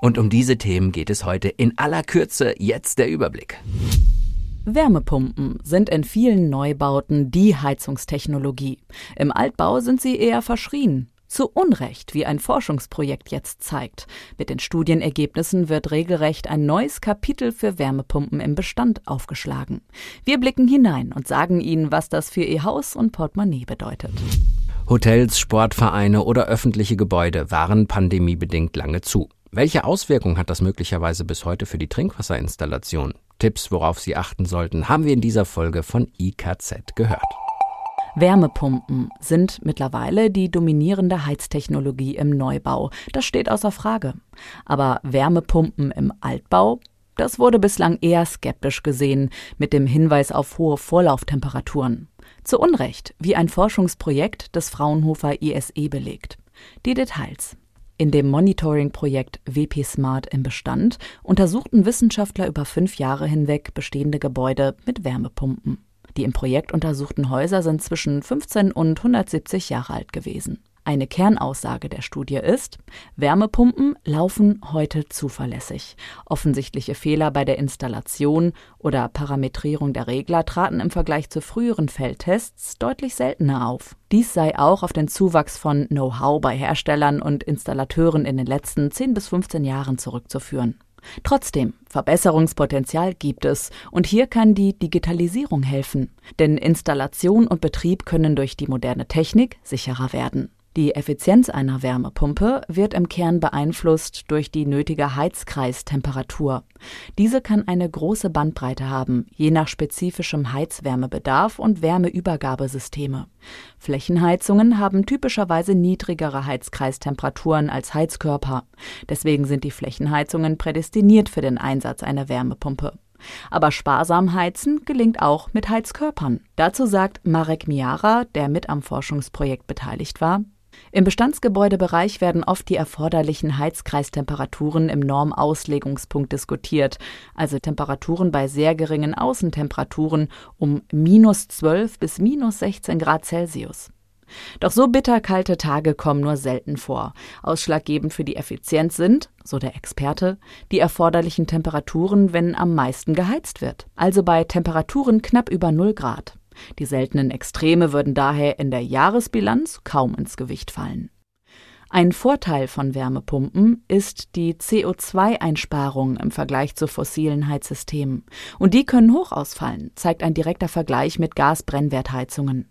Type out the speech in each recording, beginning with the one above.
Und um diese Themen geht es heute in aller Kürze. Jetzt der Überblick. Wärmepumpen sind in vielen Neubauten die Heizungstechnologie. Im Altbau sind sie eher verschrien. Zu Unrecht, wie ein Forschungsprojekt jetzt zeigt. Mit den Studienergebnissen wird regelrecht ein neues Kapitel für Wärmepumpen im Bestand aufgeschlagen. Wir blicken hinein und sagen Ihnen, was das für Ihr Haus und Portemonnaie bedeutet. Hotels, Sportvereine oder öffentliche Gebäude waren pandemiebedingt lange zu. Welche Auswirkungen hat das möglicherweise bis heute für die Trinkwasserinstallation? Tipps, worauf Sie achten sollten, haben wir in dieser Folge von IKZ gehört. Wärmepumpen sind mittlerweile die dominierende Heiztechnologie im Neubau. Das steht außer Frage. Aber Wärmepumpen im Altbau? Das wurde bislang eher skeptisch gesehen, mit dem Hinweis auf hohe Vorlauftemperaturen. Zu Unrecht, wie ein Forschungsprojekt des Fraunhofer ISE belegt. Die Details. In dem Monitoring-Projekt WP Smart im Bestand untersuchten Wissenschaftler über fünf Jahre hinweg bestehende Gebäude mit Wärmepumpen. Die im Projekt untersuchten Häuser sind zwischen 15 und 170 Jahre alt gewesen. Eine Kernaussage der Studie ist, Wärmepumpen laufen heute zuverlässig. Offensichtliche Fehler bei der Installation oder Parametrierung der Regler traten im Vergleich zu früheren Feldtests deutlich seltener auf. Dies sei auch auf den Zuwachs von Know-how bei Herstellern und Installateuren in den letzten 10 bis 15 Jahren zurückzuführen. Trotzdem, Verbesserungspotenzial gibt es und hier kann die Digitalisierung helfen, denn Installation und Betrieb können durch die moderne Technik sicherer werden. Die Effizienz einer Wärmepumpe wird im Kern beeinflusst durch die nötige Heizkreistemperatur. Diese kann eine große Bandbreite haben, je nach spezifischem Heizwärmebedarf und Wärmeübergabesysteme. Flächenheizungen haben typischerweise niedrigere Heizkreistemperaturen als Heizkörper. Deswegen sind die Flächenheizungen prädestiniert für den Einsatz einer Wärmepumpe. Aber sparsam heizen gelingt auch mit Heizkörpern. Dazu sagt Marek Miara, der mit am Forschungsprojekt beteiligt war, im Bestandsgebäudebereich werden oft die erforderlichen Heizkreistemperaturen im Normauslegungspunkt diskutiert, also Temperaturen bei sehr geringen Außentemperaturen um minus 12 bis minus 16 Grad Celsius. Doch so bitterkalte Tage kommen nur selten vor. Ausschlaggebend für die Effizienz sind, so der Experte, die erforderlichen Temperaturen, wenn am meisten geheizt wird, also bei Temperaturen knapp über 0 Grad. Die seltenen Extreme würden daher in der Jahresbilanz kaum ins Gewicht fallen. Ein Vorteil von Wärmepumpen ist die CO2-Einsparung im Vergleich zu fossilen Heizsystemen. Und die können hoch ausfallen, zeigt ein direkter Vergleich mit Gasbrennwertheizungen.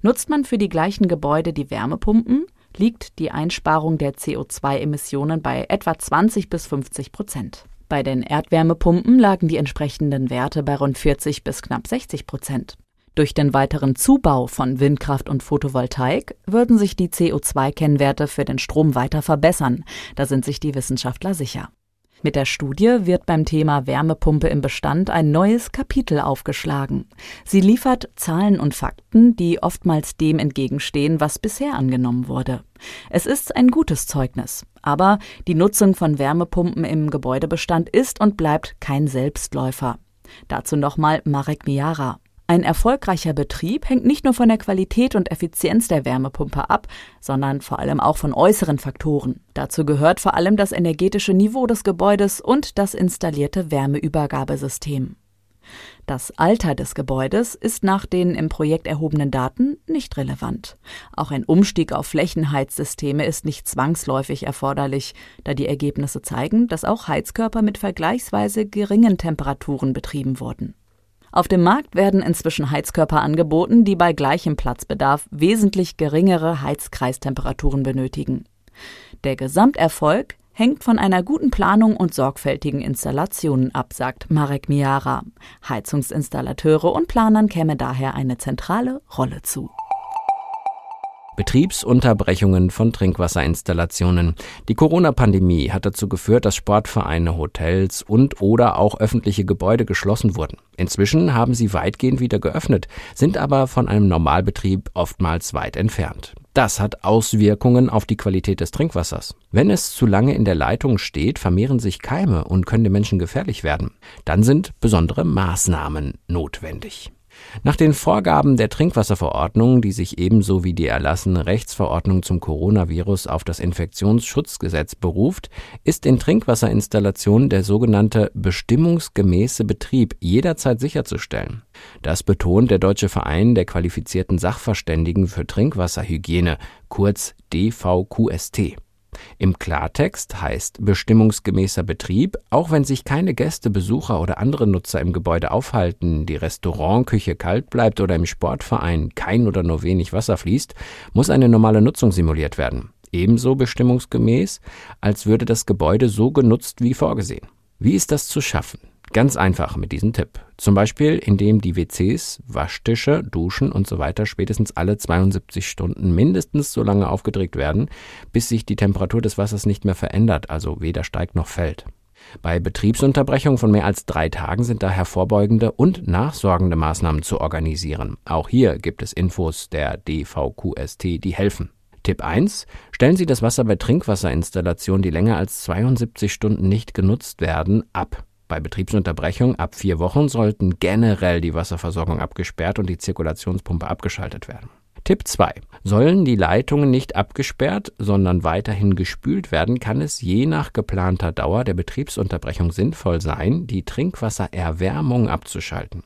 Nutzt man für die gleichen Gebäude die Wärmepumpen, liegt die Einsparung der CO2-Emissionen bei etwa 20 bis 50 Prozent. Bei den Erdwärmepumpen lagen die entsprechenden Werte bei rund 40 bis knapp 60 Prozent. Durch den weiteren Zubau von Windkraft und Photovoltaik würden sich die CO2-Kennwerte für den Strom weiter verbessern, da sind sich die Wissenschaftler sicher. Mit der Studie wird beim Thema Wärmepumpe im Bestand ein neues Kapitel aufgeschlagen. Sie liefert Zahlen und Fakten, die oftmals dem entgegenstehen, was bisher angenommen wurde. Es ist ein gutes Zeugnis, aber die Nutzung von Wärmepumpen im Gebäudebestand ist und bleibt kein Selbstläufer. Dazu nochmal Marek Miara. Ein erfolgreicher Betrieb hängt nicht nur von der Qualität und Effizienz der Wärmepumpe ab, sondern vor allem auch von äußeren Faktoren. Dazu gehört vor allem das energetische Niveau des Gebäudes und das installierte Wärmeübergabesystem. Das Alter des Gebäudes ist nach den im Projekt erhobenen Daten nicht relevant. Auch ein Umstieg auf Flächenheizsysteme ist nicht zwangsläufig erforderlich, da die Ergebnisse zeigen, dass auch Heizkörper mit vergleichsweise geringen Temperaturen betrieben wurden. Auf dem Markt werden inzwischen Heizkörper angeboten, die bei gleichem Platzbedarf wesentlich geringere Heizkreistemperaturen benötigen. Der Gesamterfolg hängt von einer guten Planung und sorgfältigen Installationen ab, sagt Marek Miara. Heizungsinstallateure und Planern käme daher eine zentrale Rolle zu. Betriebsunterbrechungen von Trinkwasserinstallationen. Die Corona-Pandemie hat dazu geführt, dass Sportvereine, Hotels und oder auch öffentliche Gebäude geschlossen wurden. Inzwischen haben sie weitgehend wieder geöffnet, sind aber von einem Normalbetrieb oftmals weit entfernt. Das hat Auswirkungen auf die Qualität des Trinkwassers. Wenn es zu lange in der Leitung steht, vermehren sich Keime und können den Menschen gefährlich werden. Dann sind besondere Maßnahmen notwendig. Nach den Vorgaben der Trinkwasserverordnung, die sich ebenso wie die erlassene Rechtsverordnung zum Coronavirus auf das Infektionsschutzgesetz beruft, ist in Trinkwasserinstallationen der sogenannte bestimmungsgemäße Betrieb jederzeit sicherzustellen. Das betont der Deutsche Verein der qualifizierten Sachverständigen für Trinkwasserhygiene, kurz DVQST. Im Klartext heißt bestimmungsgemäßer Betrieb, auch wenn sich keine Gäste, Besucher oder andere Nutzer im Gebäude aufhalten, die Restaurantküche kalt bleibt oder im Sportverein kein oder nur wenig Wasser fließt, muss eine normale Nutzung simuliert werden. Ebenso bestimmungsgemäß, als würde das Gebäude so genutzt wie vorgesehen. Wie ist das zu schaffen? Ganz einfach mit diesem Tipp. Zum Beispiel, indem die WCs, Waschtische, Duschen und so weiter spätestens alle 72 Stunden mindestens so lange aufgedreht werden, bis sich die Temperatur des Wassers nicht mehr verändert, also weder steigt noch fällt. Bei Betriebsunterbrechungen von mehr als drei Tagen sind daher vorbeugende und nachsorgende Maßnahmen zu organisieren. Auch hier gibt es Infos der DVQST, die helfen. Tipp 1. Stellen Sie das Wasser bei Trinkwasserinstallationen, die länger als 72 Stunden nicht genutzt werden, ab. Bei Betriebsunterbrechung ab vier Wochen sollten generell die Wasserversorgung abgesperrt und die Zirkulationspumpe abgeschaltet werden. Tipp 2. Sollen die Leitungen nicht abgesperrt, sondern weiterhin gespült werden, kann es je nach geplanter Dauer der Betriebsunterbrechung sinnvoll sein, die Trinkwassererwärmung abzuschalten.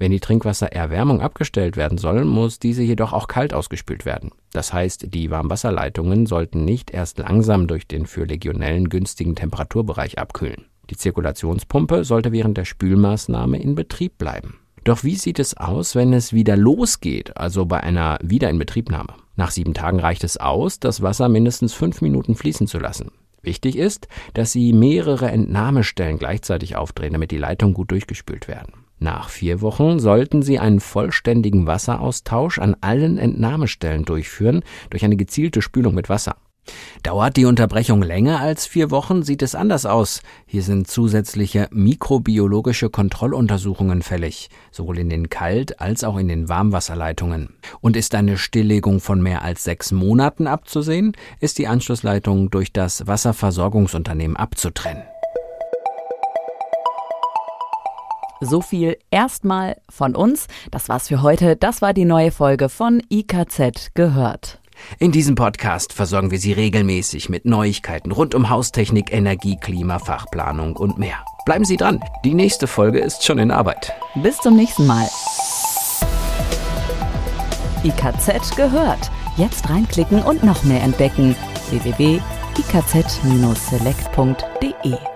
Wenn die Trinkwassererwärmung abgestellt werden soll, muss diese jedoch auch kalt ausgespült werden. Das heißt, die Warmwasserleitungen sollten nicht erst langsam durch den für Legionellen günstigen Temperaturbereich abkühlen. Die Zirkulationspumpe sollte während der Spülmaßnahme in Betrieb bleiben. Doch wie sieht es aus, wenn es wieder losgeht, also bei einer Wiederinbetriebnahme? Nach sieben Tagen reicht es aus, das Wasser mindestens fünf Minuten fließen zu lassen. Wichtig ist, dass Sie mehrere Entnahmestellen gleichzeitig aufdrehen, damit die Leitungen gut durchgespült werden. Nach vier Wochen sollten Sie einen vollständigen Wasseraustausch an allen Entnahmestellen durchführen durch eine gezielte Spülung mit Wasser. Dauert die Unterbrechung länger als vier Wochen, sieht es anders aus. Hier sind zusätzliche mikrobiologische Kontrolluntersuchungen fällig, sowohl in den Kalt- als auch in den Warmwasserleitungen. Und ist eine Stilllegung von mehr als sechs Monaten abzusehen, ist die Anschlussleitung durch das Wasserversorgungsunternehmen abzutrennen. So viel erstmal von uns. Das war's für heute. Das war die neue Folge von IKZ gehört. In diesem Podcast versorgen wir Sie regelmäßig mit Neuigkeiten rund um Haustechnik, Energie, Klima, Fachplanung und mehr. Bleiben Sie dran, die nächste Folge ist schon in Arbeit. Bis zum nächsten Mal. IKZ gehört. Jetzt reinklicken und noch mehr entdecken. www.ikz-select.de